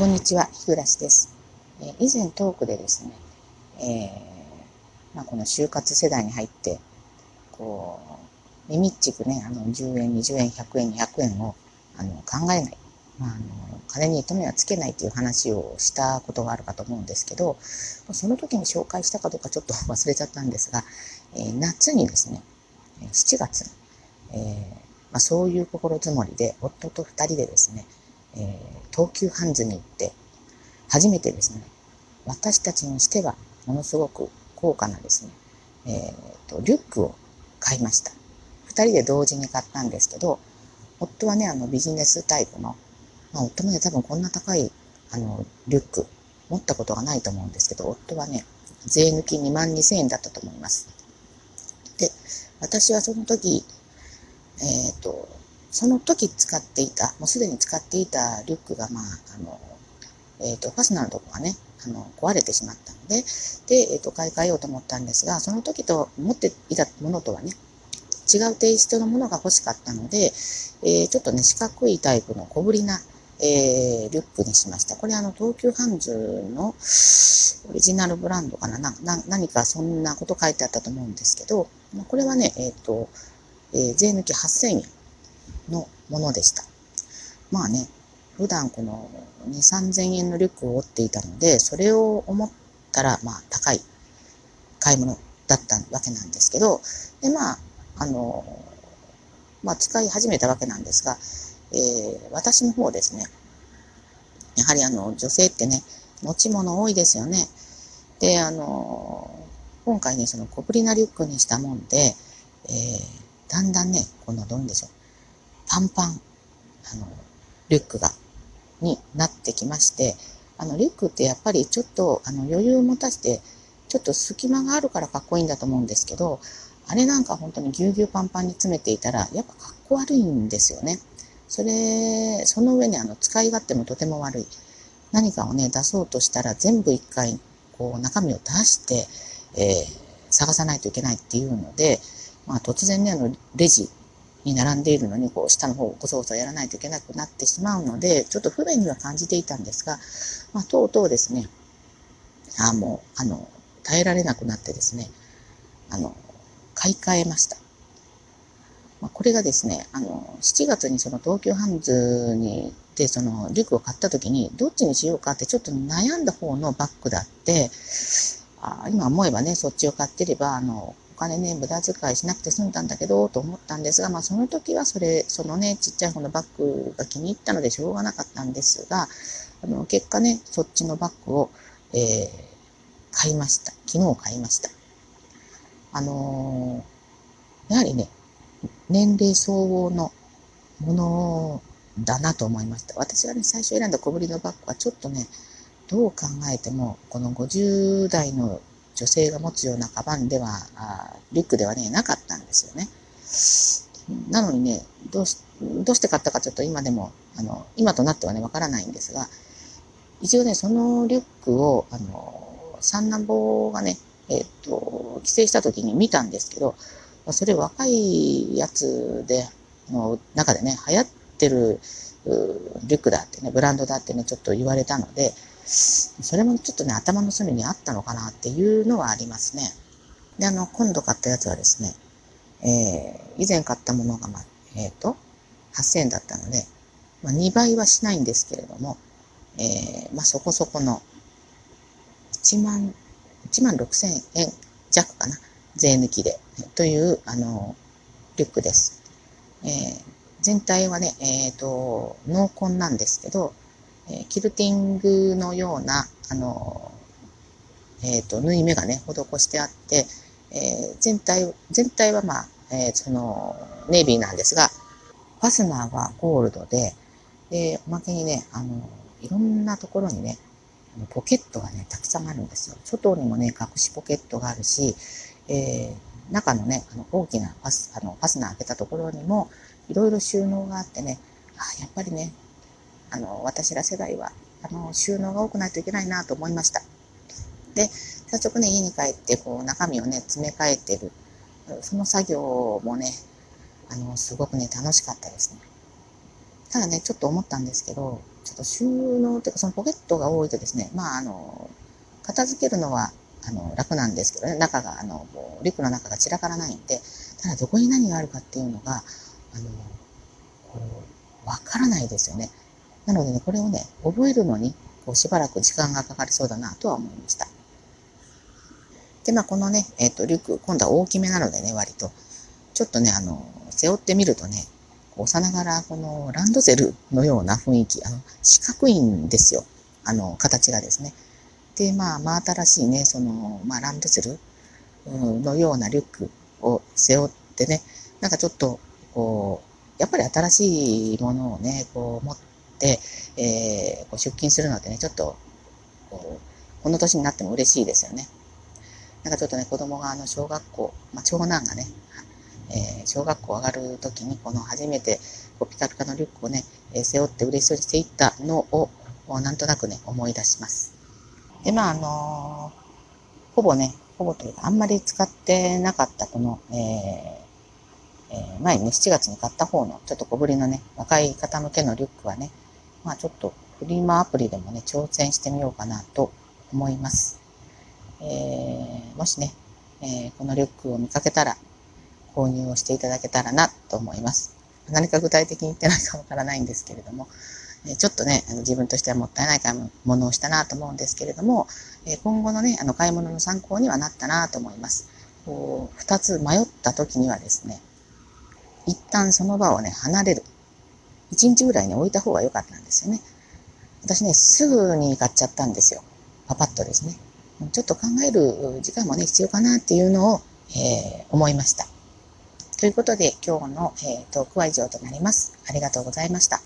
こんにちは、日暮です。え、以前トークでですね、えー、まあ、この就活世代に入って、こう、みみっちくね、あの、10円、20円、100円、200円を、あの、考えない。まあ、あの、金に糸目はつけないという話をしたことがあるかと思うんですけど、その時に紹介したかどうかちょっと 忘れちゃったんですが、えー、夏にですね、7月、えーまあ、そういう心づもりで、夫と2人でですね、えー、東急ハンズに行って、初めてですね、私たちにしてはものすごく高価なですね、えーと、リュックを買いました。二人で同時に買ったんですけど、夫はね、あのビジネスタイプの、まあ、夫もね、多分こんな高いあのリュック持ったことがないと思うんですけど、夫はね、税抜き2万2000円だったと思います。で、私はその時、えっ、ー、と、その時使っていた、もうすでに使っていたリュックが、まあ、あの、えっ、ー、と、ファスナーのとこがね、あの、壊れてしまったので、で、えっ、ー、と、買い替えようと思ったんですが、その時と持っていたものとはね、違うテイストのものが欲しかったので、えー、ちょっとね、四角いタイプの小ぶりな、えー、リュックにしました。これあの、東急ハンズのオリジナルブランドかな？なな何かそんなこと書いてあったと思うんですけど、これはね、えっ、ー、と、えー、税抜き8000円のものでした。まあね、普段この2、3000円のリュックを折っていたので、それを思ったら、まあ高い買い物だったわけなんですけど、で、まあ、あの、まあ使い始めたわけなんですが、えー、私の方ですね、やはりあの、女性ってね、持ち物多いですよね。で、あの、今回ね、その小ぶりなリュックにしたもんで、えー、だんだんね、この、どうでしょう、パンパン、あの、リュックが、になってきまして、あの、リュックってやっぱりちょっと、あの、余裕を持たせて、ちょっと隙間があるからかっこいいんだと思うんですけど、あれなんか本当にぎゅうぎゅうパンパンに詰めていたら、やっぱかっこ悪いんですよね。それ、その上にあの、使い勝手もとても悪い。何かをね、出そうとしたら全部一回、こう、中身を出して、えー、探さないといけないっていうので、まあ突然ね、あの、レジに並んでいるのに、こう、下の方をこそこそやらないといけなくなってしまうので、ちょっと不便には感じていたんですが、まあ、とうとうですね、あもう、あの、耐えられなくなってですね、あの、買い替えました。まあ、これがですね、あの、7月にその東急ハンズに、で、その、リュックを買った時に、どっちにしようかってちょっと悩んだ方のバッグだって、あ今思えばね、そっちを買ってれば、あの、金ね、無駄遣いしなくて済んだんだけど、と思ったんですが、まあその時はそれ、そのね、ちっちゃい方のバッグが気に入ったのでしょうがなかったんですが、あの、結果ね、そっちのバッグを、えー、買いました。昨日買いました。あのー、やはりね、年齢相応のものだなと思いました。私がね、最初選んだ小ぶりのバッグはちょっとね、どう考えても、この50代の女性が持つようなカバンでは、あリュックではね、なかったんですよね。なのにね、どうし、どうして買ったかちょっと今でも、あの、今となってはね、わからないんですが、一応ね、そのリュックを、あの、三男坊がね、えっ、ー、と、帰省した時に見たんですけど、それ若いやつで、の中でね、流行ってるリュックだってね、ブランドだってね、ちょっと言われたので、それもちょっとね、頭の隅にあったのかなっていうのはありますね。で、あの、今度買ったやつはですね、えー、以前買ったものが、まあ、えっ、ー、と、8000円だったので、まあ、2倍はしないんですけれども、えー、まあ、そこそこの、1万、1万6000円弱かな、税抜きで、という、あの、リュックです。えー、全体はね、えっ、ー、と、濃紺なんですけど、えキルティングのような、あの、えっ、と、縫い目がね、施してあって、え、全体、全体はまあ、え、その、ネイビーなんですが、ファスナーはゴールドで、で、おまけにね、あの、いろんなところにね、ポケットがね、たくさんあるんですよ。外にもね、隠しポケットがあるし、えー、中のね、あの大きなファスあのファスナー開けたところにも、いろいろ収納があってね、あやっぱりね、あの、私ら世代は、あの、収納が多くないといけないなと思いました。で、早速ね、家に帰って、こう、中身をね、詰め替えてる。その作業もね、あの、すごくね、楽しかったですね。ただね、ちょっと思ったんですけど、ちょっと収納っていうか、そのポケットが多いとですね、まあ、あの、片付けるのは、あの、楽なんですけどね、中が、あの、リュックの中が散らからないんで、ただどこに何があるかっていうのが、あの、わからないですよね。なのでね、これをね、覚えるのに、こう、しばらく時間がかかりそうだなとは思いました。で、まあ、このね、えっ、ー、と、リュック、今度は大きめなのでね、割と、ちょっとね、あの、背負ってみるとね、こうさながら、このランドセルのような雰囲気、あの、四角いんですよ。あの、形がですね。で、まあ、真新しいね、その、まあ、ランドセルのようなリュックを背負ってね、なんかちょっと、こう、やっぱり新しいものをね、こう持って、えー、こう出勤するのでね、ちょっと、こう、この年になっても嬉しいですよね。なんかちょっとね、子供があの小学校、まあ、長男がね、えー、小学校上がる時にこの初めてこうピカピカのリュックをね、えー、背負って嬉しそうにしていったのをなんとなくね、思い出します。で、まあ、あのー、ほぼね、ほぼというか、あんまり使ってなかったこの、えーえー、前にね、7月に買った方のちょっと小ぶりのね、若い方向けのリュックはね、まあちょっとフリーマアプリでもね、挑戦してみようかなと思います。えー、もしね、えー、このリュックを見かけたら、購入をしていただけたらなと思います。何か具体的に言ってないかわからないんですけれども、えちょっとね、あの自分としてはもったいない買い物をしたなと思うんですけれども、え今後のね、あの買い物の参考にはなったなと思います。こう、二つ迷った時にはですね、一旦その場をね、離れる。1日ぐらいに、置いた方が良かったんですよね。私ね、すぐに買っちゃったんですよ。パパッとですね。ちょっと考える時間もね、必要かなっていうのを、えー、思いました。ということで、今日の、えー、トークは以上となります。ありがとうございました。